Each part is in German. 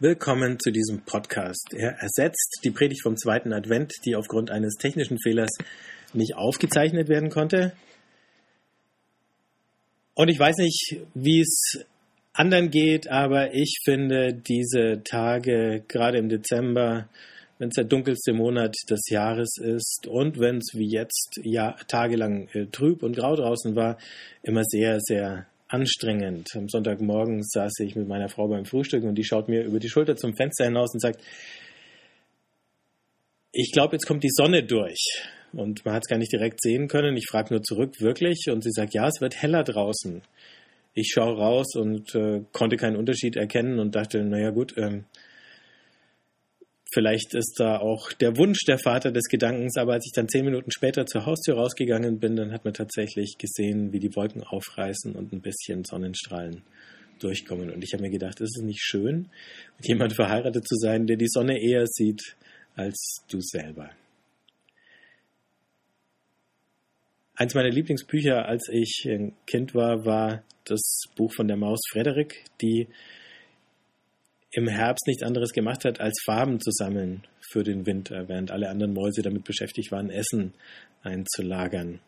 Willkommen zu diesem Podcast. Er ersetzt die Predigt vom zweiten Advent, die aufgrund eines technischen Fehlers nicht aufgezeichnet werden konnte. Und ich weiß nicht, wie es anderen geht, aber ich finde diese Tage, gerade im Dezember, wenn es der dunkelste Monat des Jahres ist und wenn es wie jetzt ja, tagelang äh, trüb und grau draußen war, immer sehr, sehr anstrengend. Am Sonntagmorgen saß ich mit meiner Frau beim Frühstück und die schaut mir über die Schulter zum Fenster hinaus und sagt, ich glaube, jetzt kommt die Sonne durch. Und man hat es gar nicht direkt sehen können. Ich frage nur zurück, wirklich? Und sie sagt, ja, es wird heller draußen. Ich schaue raus und äh, konnte keinen Unterschied erkennen und dachte, naja gut, ähm, Vielleicht ist da auch der Wunsch der Vater des Gedankens, aber als ich dann zehn Minuten später zur Haustür rausgegangen bin, dann hat man tatsächlich gesehen, wie die Wolken aufreißen und ein bisschen Sonnenstrahlen durchkommen. Und ich habe mir gedacht, ist es nicht schön, mit jemandem verheiratet zu sein, der die Sonne eher sieht als du selber. Eins meiner Lieblingsbücher, als ich ein Kind war, war das Buch von der Maus Frederik, die im Herbst nichts anderes gemacht hat, als Farben zu sammeln für den Winter, während alle anderen Mäuse damit beschäftigt waren, Essen einzulagern.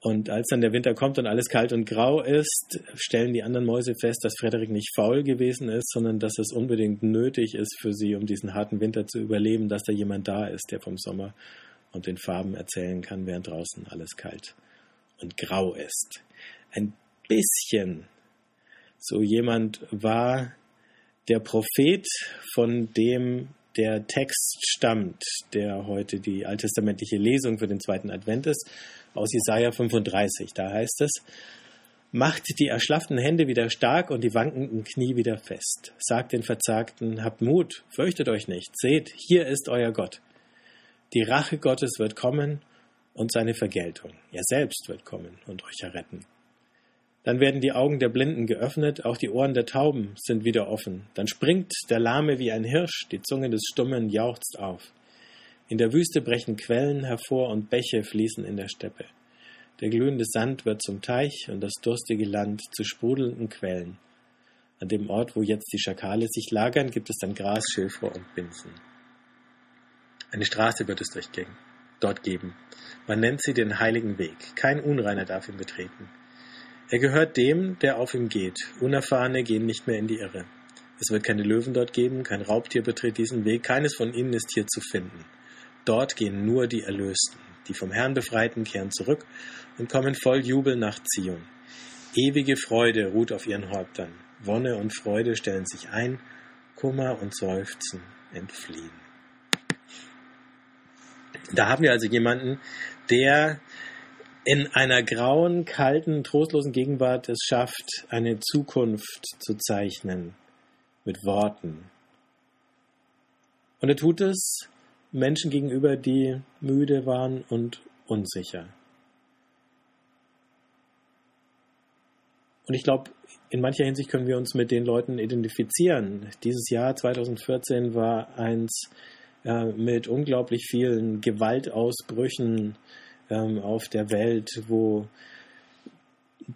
Und als dann der Winter kommt und alles kalt und grau ist, stellen die anderen Mäuse fest, dass Frederik nicht faul gewesen ist, sondern dass es unbedingt nötig ist für sie, um diesen harten Winter zu überleben, dass da jemand da ist, der vom Sommer und den Farben erzählen kann, während draußen alles kalt und grau ist. Ein bisschen so jemand war der Prophet, von dem der Text stammt, der heute die alttestamentliche Lesung für den zweiten Advent ist, aus Jesaja 35. Da heißt es, Macht die erschlafften Hände wieder stark und die wankenden Knie wieder fest. Sagt den Verzagten, habt Mut, fürchtet euch nicht. Seht, hier ist euer Gott. Die Rache Gottes wird kommen und seine Vergeltung. Er selbst wird kommen und euch erretten. Dann werden die Augen der Blinden geöffnet, auch die Ohren der Tauben sind wieder offen. Dann springt der Lahme wie ein Hirsch, die Zunge des Stummen jauchzt auf. In der Wüste brechen Quellen hervor und Bäche fließen in der Steppe. Der glühende Sand wird zum Teich und das durstige Land zu sprudelnden Quellen. An dem Ort, wo jetzt die Schakale sich lagern, gibt es dann Gras, Schilfrohr und Binsen. Eine Straße wird es durchgehen, dort geben. Man nennt sie den heiligen Weg. Kein Unreiner darf ihn betreten. Er gehört dem, der auf ihm geht. Unerfahrene gehen nicht mehr in die Irre. Es wird keine Löwen dort geben, kein Raubtier betritt diesen Weg, keines von ihnen ist hier zu finden. Dort gehen nur die Erlösten. Die vom Herrn Befreiten kehren zurück und kommen voll Jubel nach Zion. Ewige Freude ruht auf ihren Häuptern. Wonne und Freude stellen sich ein, Kummer und Seufzen entfliehen. Da haben wir also jemanden, der in einer grauen, kalten, trostlosen Gegenwart es schafft, eine Zukunft zu zeichnen mit Worten. Und er tut es Menschen gegenüber, die müde waren und unsicher. Und ich glaube, in mancher Hinsicht können wir uns mit den Leuten identifizieren. Dieses Jahr 2014 war eins äh, mit unglaublich vielen Gewaltausbrüchen, ähm, auf der Welt, wo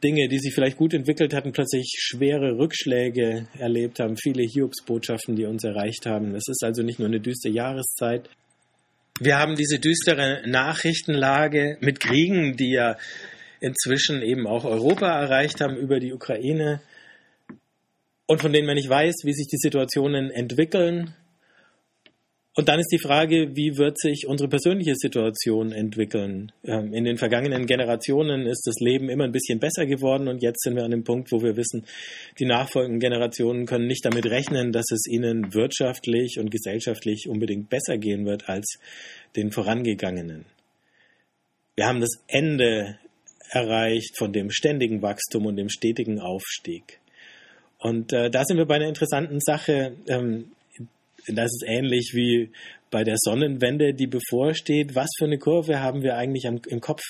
Dinge, die sich vielleicht gut entwickelt hatten, plötzlich schwere Rückschläge erlebt haben, viele Hiobsbotschaften, die uns erreicht haben. Es ist also nicht nur eine düstere Jahreszeit. Wir haben diese düstere Nachrichtenlage mit Kriegen, die ja inzwischen eben auch Europa erreicht haben über die Ukraine und von denen man nicht weiß, wie sich die Situationen entwickeln. Und dann ist die Frage, wie wird sich unsere persönliche Situation entwickeln? Ähm, in den vergangenen Generationen ist das Leben immer ein bisschen besser geworden und jetzt sind wir an dem Punkt, wo wir wissen, die nachfolgenden Generationen können nicht damit rechnen, dass es ihnen wirtschaftlich und gesellschaftlich unbedingt besser gehen wird als den vorangegangenen. Wir haben das Ende erreicht von dem ständigen Wachstum und dem stetigen Aufstieg. Und äh, da sind wir bei einer interessanten Sache. Ähm, das ist ähnlich wie bei der Sonnenwende, die bevorsteht. Was für eine Kurve haben wir eigentlich am, im Kopf?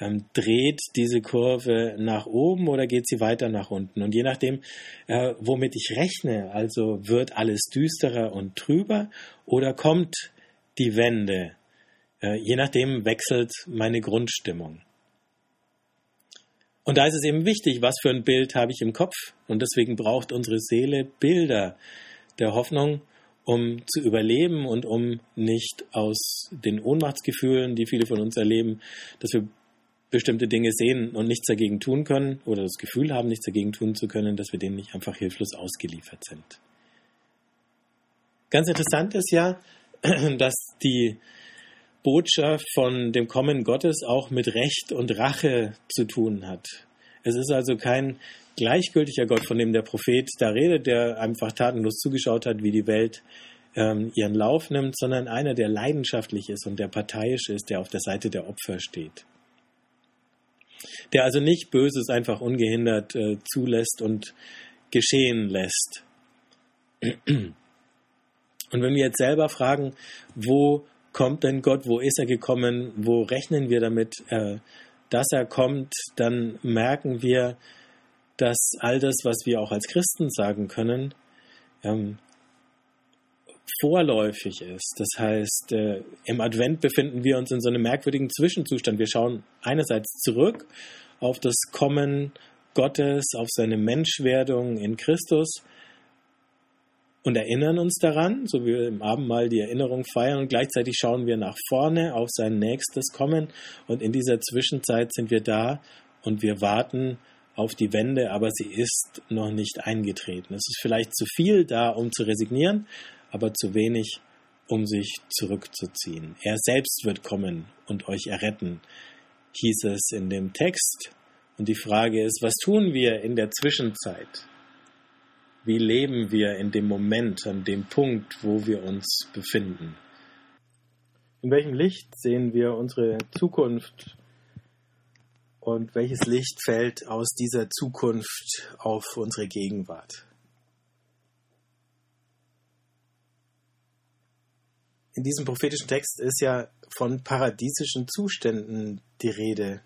Ähm, dreht diese Kurve nach oben oder geht sie weiter nach unten? Und je nachdem, äh, womit ich rechne, also wird alles düsterer und trüber oder kommt die Wende? Äh, je nachdem wechselt meine Grundstimmung. Und da ist es eben wichtig, was für ein Bild habe ich im Kopf. Und deswegen braucht unsere Seele Bilder der Hoffnung, um zu überleben und um nicht aus den Ohnmachtsgefühlen, die viele von uns erleben, dass wir bestimmte Dinge sehen und nichts dagegen tun können oder das Gefühl haben, nichts dagegen tun zu können, dass wir denen nicht einfach hilflos ausgeliefert sind. Ganz interessant ist ja, dass die Botschaft von dem Kommen Gottes auch mit Recht und Rache zu tun hat. Es ist also kein gleichgültiger Gott, von dem der Prophet da redet, der einfach tatenlos zugeschaut hat, wie die Welt ähm, ihren Lauf nimmt, sondern einer, der leidenschaftlich ist und der parteiisch ist, der auf der Seite der Opfer steht. Der also nicht Böses einfach ungehindert äh, zulässt und geschehen lässt. Und wenn wir jetzt selber fragen, wo kommt denn Gott, wo ist er gekommen, wo rechnen wir damit, äh, dass er kommt, dann merken wir, dass all das, was wir auch als Christen sagen können, ähm, vorläufig ist. Das heißt, äh, im Advent befinden wir uns in so einem merkwürdigen Zwischenzustand. Wir schauen einerseits zurück auf das Kommen Gottes, auf seine Menschwerdung in Christus und erinnern uns daran, so wie wir im Abendmahl die Erinnerung feiern und gleichzeitig schauen wir nach vorne auf sein nächstes Kommen und in dieser Zwischenzeit sind wir da und wir warten auf die Wende, aber sie ist noch nicht eingetreten. Es ist vielleicht zu viel da, um zu resignieren, aber zu wenig, um sich zurückzuziehen. Er selbst wird kommen und euch erretten, hieß es in dem Text. Und die Frage ist, was tun wir in der Zwischenzeit? Wie leben wir in dem Moment, an dem Punkt, wo wir uns befinden? In welchem Licht sehen wir unsere Zukunft und welches Licht fällt aus dieser Zukunft auf unsere Gegenwart? In diesem prophetischen Text ist ja von paradiesischen Zuständen die Rede.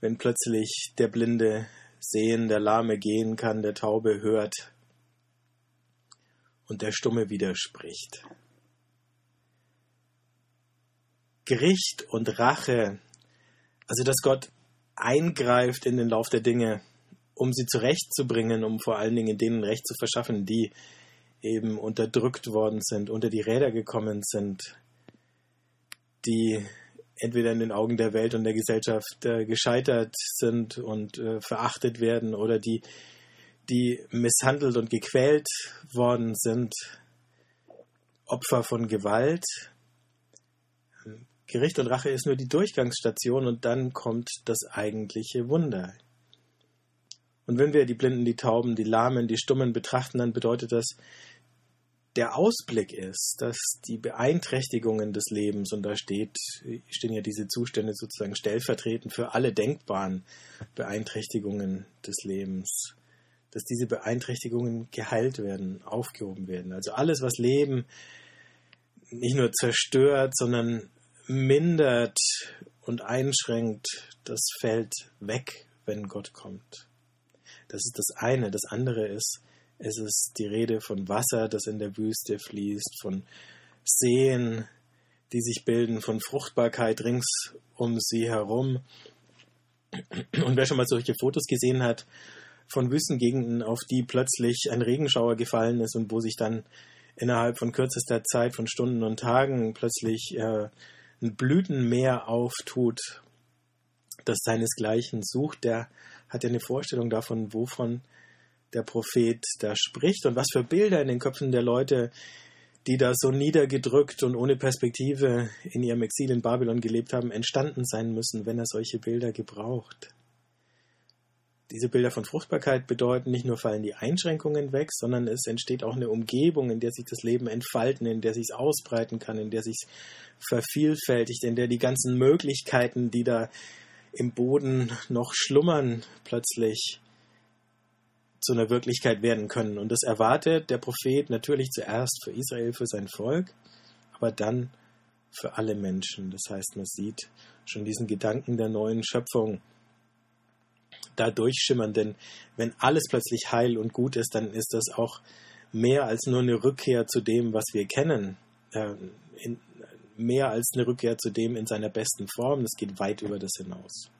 Wenn plötzlich der Blinde sehen, der Lahme gehen kann, der Taube hört und der Stumme widerspricht. Gericht und Rache, also dass Gott eingreift in den Lauf der Dinge, um sie zurechtzubringen, um vor allen Dingen denen Recht zu verschaffen, die eben unterdrückt worden sind, unter die Räder gekommen sind, die entweder in den Augen der Welt und der Gesellschaft äh, gescheitert sind und äh, verachtet werden oder die, die misshandelt und gequält worden sind, Opfer von Gewalt. Gericht und Rache ist nur die Durchgangsstation und dann kommt das eigentliche Wunder. Und wenn wir die Blinden, die Tauben, die Lahmen, die Stummen betrachten, dann bedeutet das, der Ausblick ist, dass die Beeinträchtigungen des Lebens, und da steht, stehen ja diese Zustände sozusagen stellvertretend für alle denkbaren Beeinträchtigungen des Lebens, dass diese Beeinträchtigungen geheilt werden, aufgehoben werden. Also alles, was Leben nicht nur zerstört, sondern mindert und einschränkt, das fällt weg, wenn Gott kommt. Das ist das eine. Das andere ist, es ist die Rede von Wasser, das in der Wüste fließt, von Seen, die sich bilden, von Fruchtbarkeit rings um sie herum. Und wer schon mal solche Fotos gesehen hat von Wüstengegenden, auf die plötzlich ein Regenschauer gefallen ist und wo sich dann innerhalb von kürzester Zeit, von Stunden und Tagen plötzlich äh, ein Blütenmeer auftut, das seinesgleichen sucht, der hat ja eine Vorstellung davon, wovon der Prophet da spricht und was für Bilder in den Köpfen der Leute, die da so niedergedrückt und ohne Perspektive in ihrem Exil in Babylon gelebt haben, entstanden sein müssen, wenn er solche Bilder gebraucht. Diese Bilder von Fruchtbarkeit bedeuten, nicht nur fallen die Einschränkungen weg, sondern es entsteht auch eine Umgebung, in der sich das Leben entfalten, in der sich es ausbreiten kann, in der sich vervielfältigt, in der die ganzen Möglichkeiten, die da im Boden noch schlummern, plötzlich zu einer Wirklichkeit werden können. Und das erwartet der Prophet natürlich zuerst für Israel, für sein Volk, aber dann für alle Menschen. Das heißt, man sieht schon diesen Gedanken der neuen Schöpfung da durchschimmern, denn wenn alles plötzlich heil und gut ist, dann ist das auch mehr als nur eine Rückkehr zu dem, was wir kennen. Äh, in, mehr als eine Rückkehr zu dem in seiner besten Form. Das geht weit über das hinaus.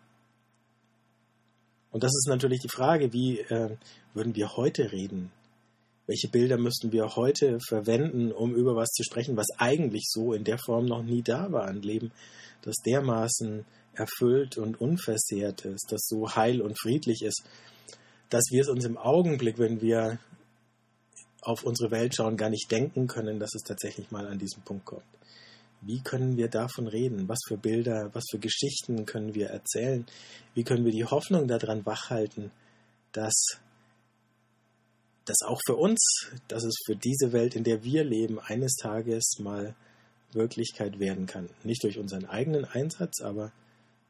Und das ist natürlich die Frage, wie äh, würden wir heute reden? Welche Bilder müssten wir heute verwenden, um über was zu sprechen, was eigentlich so in der Form noch nie da war, ein Leben, das dermaßen erfüllt und unversehrt ist, das so heil und friedlich ist, dass wir es uns im Augenblick, wenn wir auf unsere Welt schauen, gar nicht denken können, dass es tatsächlich mal an diesen Punkt kommt. Wie können wir davon reden? Was für Bilder, was für Geschichten können wir erzählen? Wie können wir die Hoffnung daran wachhalten, dass das auch für uns, dass es für diese Welt, in der wir leben, eines Tages mal Wirklichkeit werden kann. Nicht durch unseren eigenen Einsatz, aber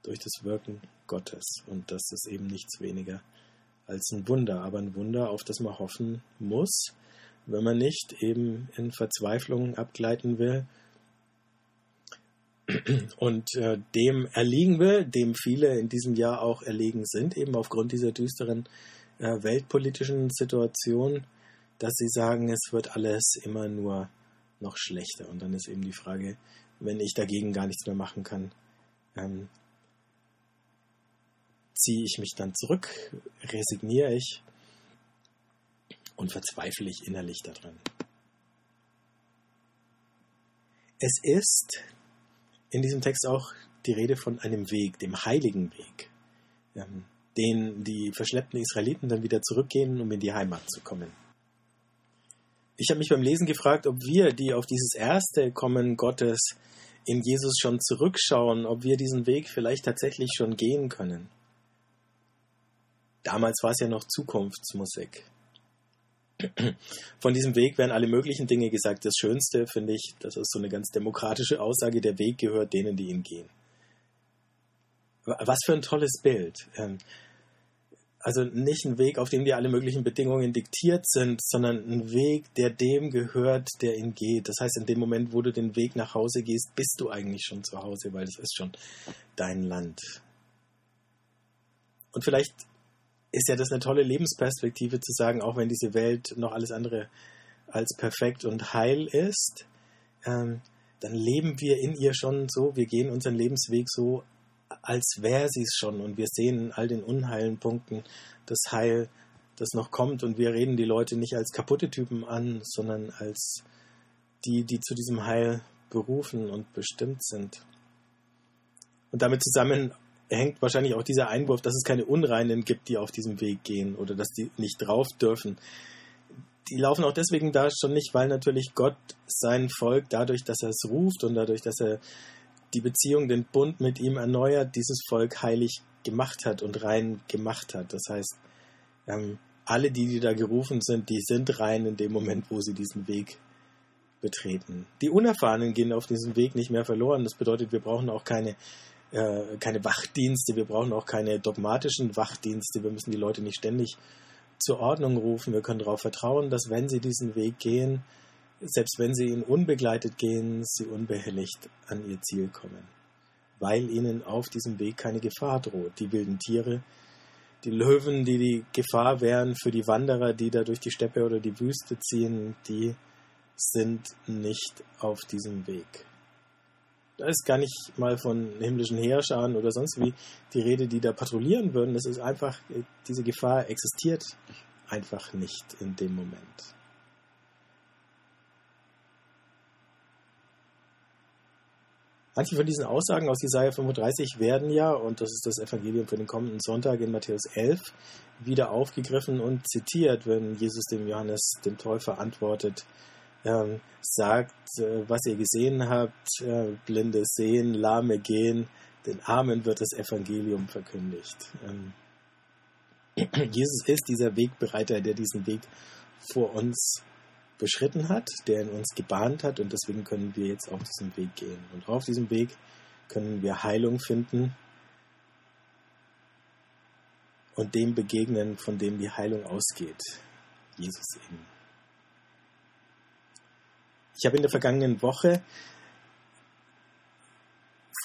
durch das Wirken Gottes. Und das ist eben nichts weniger als ein Wunder, aber ein Wunder, auf das man hoffen muss, wenn man nicht eben in Verzweiflung abgleiten will und äh, dem erliegen will, dem viele in diesem Jahr auch erlegen sind, eben aufgrund dieser düsteren äh, weltpolitischen Situation, dass sie sagen, es wird alles immer nur noch schlechter. Und dann ist eben die Frage, wenn ich dagegen gar nichts mehr machen kann, ähm, ziehe ich mich dann zurück, resigniere ich und verzweifle ich innerlich daran. Es ist in diesem Text auch die Rede von einem Weg, dem heiligen Weg, ähm, den die verschleppten Israeliten dann wieder zurückgehen, um in die Heimat zu kommen. Ich habe mich beim Lesen gefragt, ob wir, die auf dieses erste Kommen Gottes in Jesus schon zurückschauen, ob wir diesen Weg vielleicht tatsächlich schon gehen können. Damals war es ja noch Zukunftsmusik. Von diesem Weg werden alle möglichen Dinge gesagt. Das Schönste finde ich, das ist so eine ganz demokratische Aussage, der Weg gehört denen, die ihn gehen. Was für ein tolles Bild. Ähm, also nicht ein Weg, auf dem dir alle möglichen Bedingungen diktiert sind, sondern ein Weg, der dem gehört, der ihn geht. Das heißt, in dem Moment, wo du den Weg nach Hause gehst, bist du eigentlich schon zu Hause, weil das ist schon dein Land. Und vielleicht ist ja das eine tolle Lebensperspektive zu sagen, auch wenn diese Welt noch alles andere als perfekt und heil ist, ähm, dann leben wir in ihr schon so, wir gehen unseren Lebensweg so, als wäre sie es schon und wir sehen in all den unheilen Punkten das Heil, das noch kommt und wir reden die Leute nicht als kaputte Typen an, sondern als die, die zu diesem Heil berufen und bestimmt sind. Und damit zusammen hängt wahrscheinlich auch dieser Einwurf, dass es keine Unreinen gibt, die auf diesem Weg gehen oder dass die nicht drauf dürfen. Die laufen auch deswegen da schon nicht, weil natürlich Gott sein Volk dadurch, dass er es ruft und dadurch, dass er die Beziehung, den Bund mit ihm erneuert, dieses Volk heilig gemacht hat und rein gemacht hat. Das heißt, ähm, alle, die, die da gerufen sind, die sind rein in dem Moment, wo sie diesen Weg betreten. Die Unerfahrenen gehen auf diesem Weg nicht mehr verloren. Das bedeutet, wir brauchen auch keine äh, keine Wachdienste, wir brauchen auch keine dogmatischen Wachdienste, wir müssen die Leute nicht ständig zur Ordnung rufen, wir können darauf vertrauen, dass wenn sie diesen Weg gehen, selbst wenn sie ihn unbegleitet gehen, sie unbehelligt an ihr Ziel kommen, weil ihnen auf diesem Weg keine Gefahr droht. Die wilden Tiere, die Löwen, die die Gefahr wären für die Wanderer, die da durch die Steppe oder die Wüste ziehen, die sind nicht auf diesem Weg. Da ist gar nicht mal von himmlischen Heerscharen oder sonst wie die Rede, die da patrouillieren würden. Das ist einfach, diese Gefahr existiert einfach nicht in dem Moment. Manche von diesen Aussagen aus Jesaja 35 werden ja, und das ist das Evangelium für den kommenden Sonntag in Matthäus 11, wieder aufgegriffen und zitiert, wenn Jesus dem Johannes, dem Täufer, antwortet, ähm, sagt, äh, was ihr gesehen habt, äh, Blinde sehen, Lahme gehen, den Armen wird das Evangelium verkündigt. Ähm, Jesus ist dieser Wegbereiter, der diesen Weg vor uns beschritten hat, der in uns gebahnt hat und deswegen können wir jetzt auf diesen Weg gehen. Und auf diesem Weg können wir Heilung finden und dem begegnen, von dem die Heilung ausgeht. Jesus eben. Ich habe in der vergangenen Woche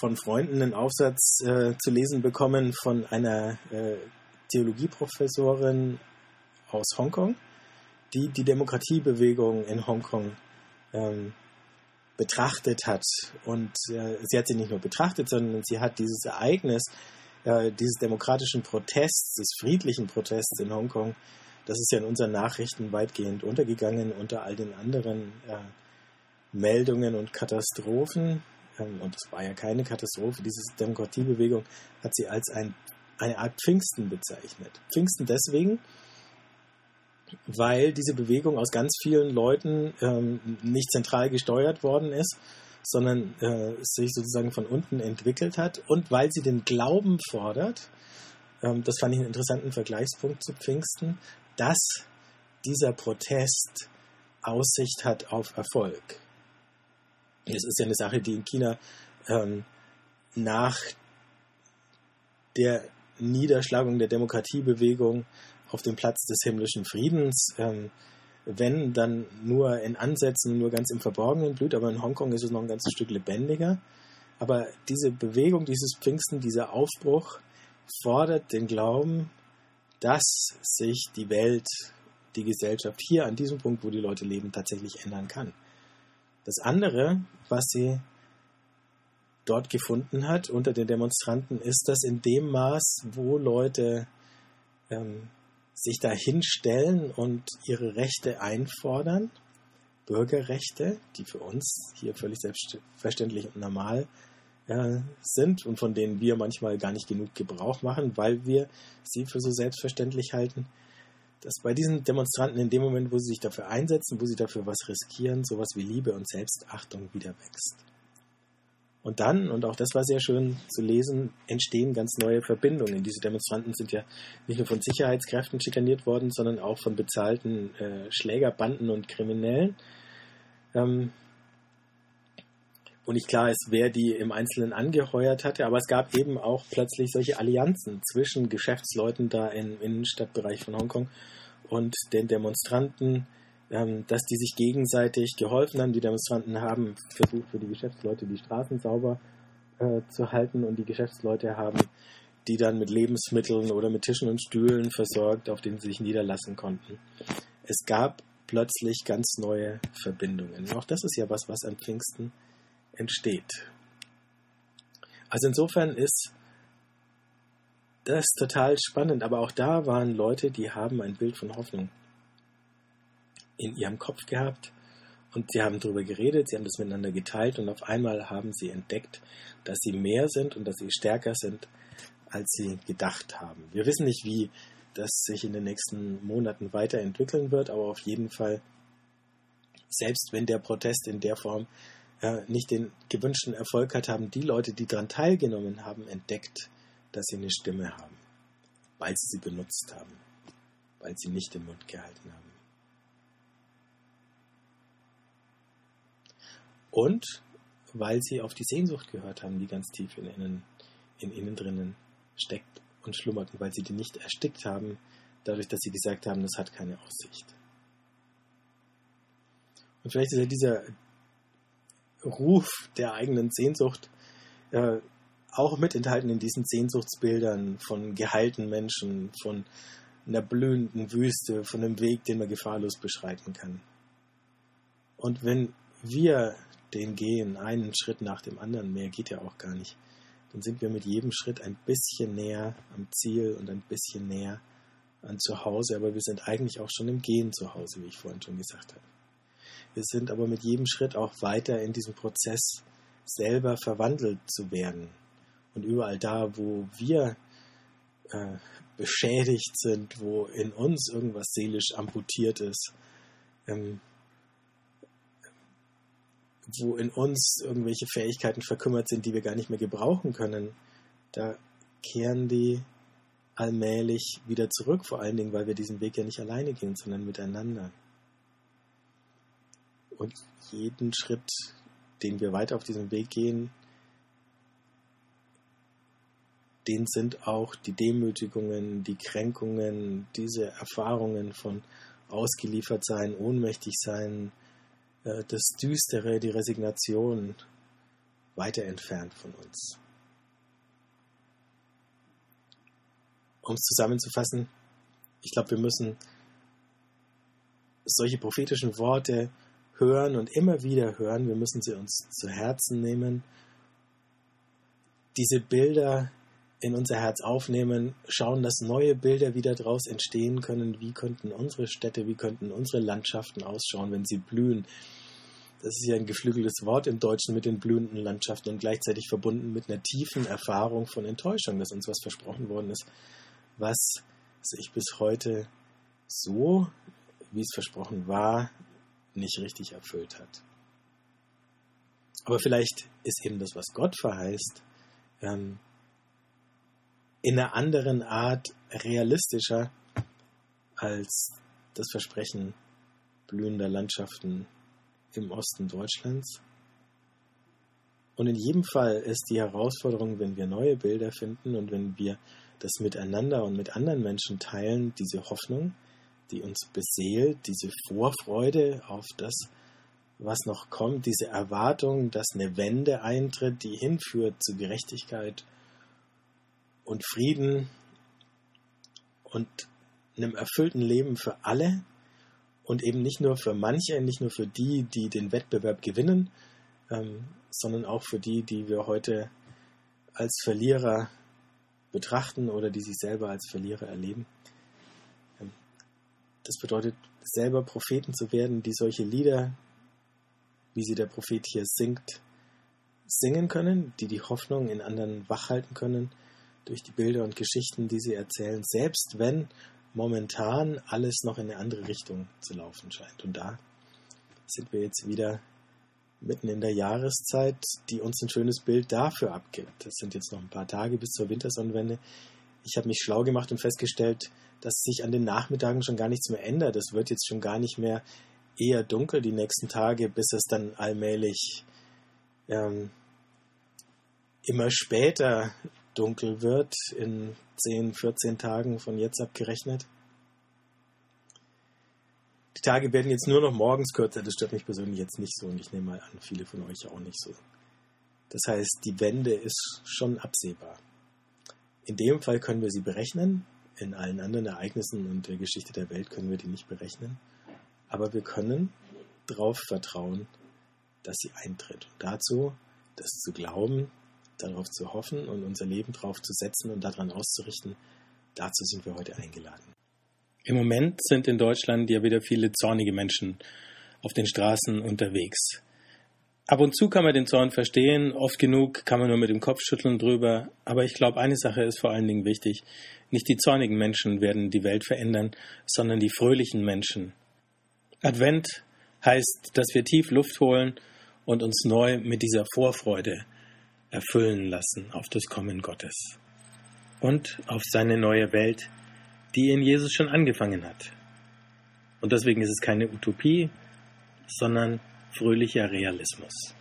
von Freunden einen Aufsatz äh, zu lesen bekommen von einer äh, Theologieprofessorin aus Hongkong, die die Demokratiebewegung in Hongkong ähm, betrachtet hat. Und äh, sie hat sie nicht nur betrachtet, sondern sie hat dieses Ereignis äh, dieses demokratischen Protests, des friedlichen Protests in Hongkong, das ist ja in unseren Nachrichten weitgehend untergegangen unter all den anderen äh, Meldungen und Katastrophen. Ähm, und es war ja keine Katastrophe. Diese Demokratiebewegung hat sie als ein, eine Art Pfingsten bezeichnet. Pfingsten deswegen, weil diese Bewegung aus ganz vielen Leuten ähm, nicht zentral gesteuert worden ist, sondern äh, sich sozusagen von unten entwickelt hat und weil sie den Glauben fordert, ähm, das fand ich einen interessanten Vergleichspunkt zu Pfingsten, dass dieser Protest Aussicht hat auf Erfolg. Es ist ja eine Sache, die in China ähm, nach der Niederschlagung der Demokratiebewegung auf dem Platz des himmlischen Friedens ähm, wenn dann nur in Ansätzen, nur ganz im Verborgenen blüht, aber in Hongkong ist es noch ein ganzes Stück lebendiger. Aber diese Bewegung, dieses Pfingsten, dieser Aufbruch fordert den Glauben, dass sich die Welt, die Gesellschaft hier an diesem Punkt, wo die Leute leben, tatsächlich ändern kann. Das andere, was sie dort gefunden hat unter den Demonstranten, ist, dass in dem Maß, wo Leute ähm, sich da hinstellen und ihre Rechte einfordern, Bürgerrechte, die für uns hier völlig selbstverständlich und normal äh, sind und von denen wir manchmal gar nicht genug Gebrauch machen, weil wir sie für so selbstverständlich halten, dass bei diesen Demonstranten in dem Moment, wo sie sich dafür einsetzen, wo sie dafür was riskieren, sowas wie Liebe und Selbstachtung wieder wächst. Und dann, und auch das war sehr schön zu lesen, entstehen ganz neue Verbindungen. Diese Demonstranten sind ja nicht nur von Sicherheitskräften schikaniert worden, sondern auch von bezahlten äh, Schlägerbanden und Kriminellen. Ähm, und nicht klar ist, wer die im Einzelnen angeheuert hatte, aber es gab eben auch plötzlich solche Allianzen zwischen Geschäftsleuten da im Innenstadtbereich von Hongkong und den Demonstranten, dass die sich gegenseitig geholfen haben. Die Demonstranten haben versucht, für die Geschäftsleute die Straßen sauber äh, zu halten und die Geschäftsleute haben die dann mit Lebensmitteln oder mit Tischen und Stühlen versorgt, auf denen sie sich niederlassen konnten. Es gab plötzlich ganz neue Verbindungen. Auch das ist ja was, was am Pfingsten entsteht. Also insofern ist das total spannend, aber auch da waren Leute, die haben ein Bild von Hoffnung in ihrem Kopf gehabt und sie haben darüber geredet, sie haben das miteinander geteilt und auf einmal haben sie entdeckt, dass sie mehr sind und dass sie stärker sind, als sie gedacht haben. Wir wissen nicht, wie das sich in den nächsten Monaten weiterentwickeln wird, aber auf jeden Fall, selbst wenn der Protest in der Form äh, nicht den gewünschten Erfolg hat, haben die Leute, die daran teilgenommen haben, entdeckt, dass sie eine Stimme haben, weil sie sie benutzt haben, weil sie nicht den Mund gehalten haben. Und weil sie auf die Sehnsucht gehört haben, die ganz tief in ihnen, in ihnen drinnen steckt und schlummert und weil sie die nicht erstickt haben, dadurch, dass sie gesagt haben, das hat keine Aussicht. Und vielleicht ist ja dieser Ruf der eigenen Sehnsucht äh, auch mit enthalten in diesen Sehnsuchtsbildern von geheilten Menschen, von einer blühenden Wüste, von einem Weg, den man gefahrlos beschreiten kann. Und wenn wir den gehen, einen Schritt nach dem anderen, mehr geht ja auch gar nicht, dann sind wir mit jedem Schritt ein bisschen näher am Ziel und ein bisschen näher an zu Hause, aber wir sind eigentlich auch schon im Gehen zu Hause, wie ich vorhin schon gesagt habe. Wir sind aber mit jedem Schritt auch weiter in diesem Prozess selber verwandelt zu werden. Und überall da, wo wir äh, beschädigt sind, wo in uns irgendwas seelisch amputiert ist, ähm, wo in uns irgendwelche Fähigkeiten verkümmert sind, die wir gar nicht mehr gebrauchen können, da kehren die allmählich wieder zurück, vor allen Dingen, weil wir diesen Weg ja nicht alleine gehen, sondern miteinander. Und jeden Schritt, den wir weiter auf diesem Weg gehen, den sind auch die Demütigungen, die Kränkungen, diese Erfahrungen von ausgeliefert sein, ohnmächtig sein, äh, das Düstere, die Resignation weiter entfernt von uns. Um es zusammenzufassen, ich glaube, wir müssen solche prophetischen Worte hören und immer wieder hören. Wir müssen sie uns zu Herzen nehmen. Diese Bilder in unser Herz aufnehmen, schauen, dass neue Bilder wieder daraus entstehen können. Wie könnten unsere Städte, wie könnten unsere Landschaften ausschauen, wenn sie blühen? Das ist ja ein geflügeltes Wort im Deutschen mit den blühenden Landschaften und gleichzeitig verbunden mit einer tiefen Erfahrung von Enttäuschung, dass uns was versprochen worden ist, was sich bis heute so, wie es versprochen war, nicht richtig erfüllt hat. Aber vielleicht ist eben das, was Gott verheißt, ähm, in einer anderen Art realistischer als das Versprechen blühender Landschaften im Osten Deutschlands. Und in jedem Fall ist die Herausforderung, wenn wir neue Bilder finden und wenn wir das miteinander und mit anderen Menschen teilen, diese Hoffnung, die uns beseelt, diese Vorfreude auf das, was noch kommt, diese Erwartung, dass eine Wende eintritt, die hinführt zu Gerechtigkeit und Frieden und einem erfüllten Leben für alle und eben nicht nur für manche, nicht nur für die, die den Wettbewerb gewinnen, ähm, sondern auch für die, die wir heute als Verlierer betrachten oder die sich selber als Verlierer erleben. Ähm, das bedeutet, selber Propheten zu werden, die solche Lieder, wie sie der Prophet hier singt, singen können, die die Hoffnung in anderen wachhalten können, durch die Bilder und Geschichten, die sie erzählen, selbst wenn momentan alles noch in eine andere Richtung zu laufen scheint. Und da sind wir jetzt wieder mitten in der Jahreszeit, die uns ein schönes Bild dafür abgibt. Es sind jetzt noch ein paar Tage bis zur Wintersonnenwende. Ich habe mich schlau gemacht und festgestellt, dass sich an den Nachmittagen schon gar nichts mehr ändert. Es wird jetzt schon gar nicht mehr eher dunkel die nächsten Tage, bis es dann allmählich ähm, immer später dunkel wird, in 10, 14 Tagen von jetzt abgerechnet. Die Tage werden jetzt nur noch morgens kürzer, das stört mich persönlich jetzt nicht so und ich nehme mal an, viele von euch auch nicht so. Das heißt, die Wende ist schon absehbar. In dem Fall können wir sie berechnen, in allen anderen Ereignissen und der Geschichte der Welt können wir die nicht berechnen, aber wir können darauf vertrauen, dass sie eintritt. Und dazu, das zu glauben, darauf zu hoffen und unser Leben darauf zu setzen und daran auszurichten, dazu sind wir heute eingeladen. Im Moment sind in Deutschland ja wieder viele zornige Menschen auf den Straßen unterwegs. Ab und zu kann man den Zorn verstehen, oft genug kann man nur mit dem Kopf schütteln drüber, aber ich glaube, eine Sache ist vor allen Dingen wichtig. Nicht die zornigen Menschen werden die Welt verändern, sondern die fröhlichen Menschen. Advent heißt, dass wir tief Luft holen und uns neu mit dieser Vorfreude erfüllen lassen auf das Kommen Gottes und auf seine neue Welt, die in Jesus schon angefangen hat. Und deswegen ist es keine Utopie, sondern fröhlicher Realismus.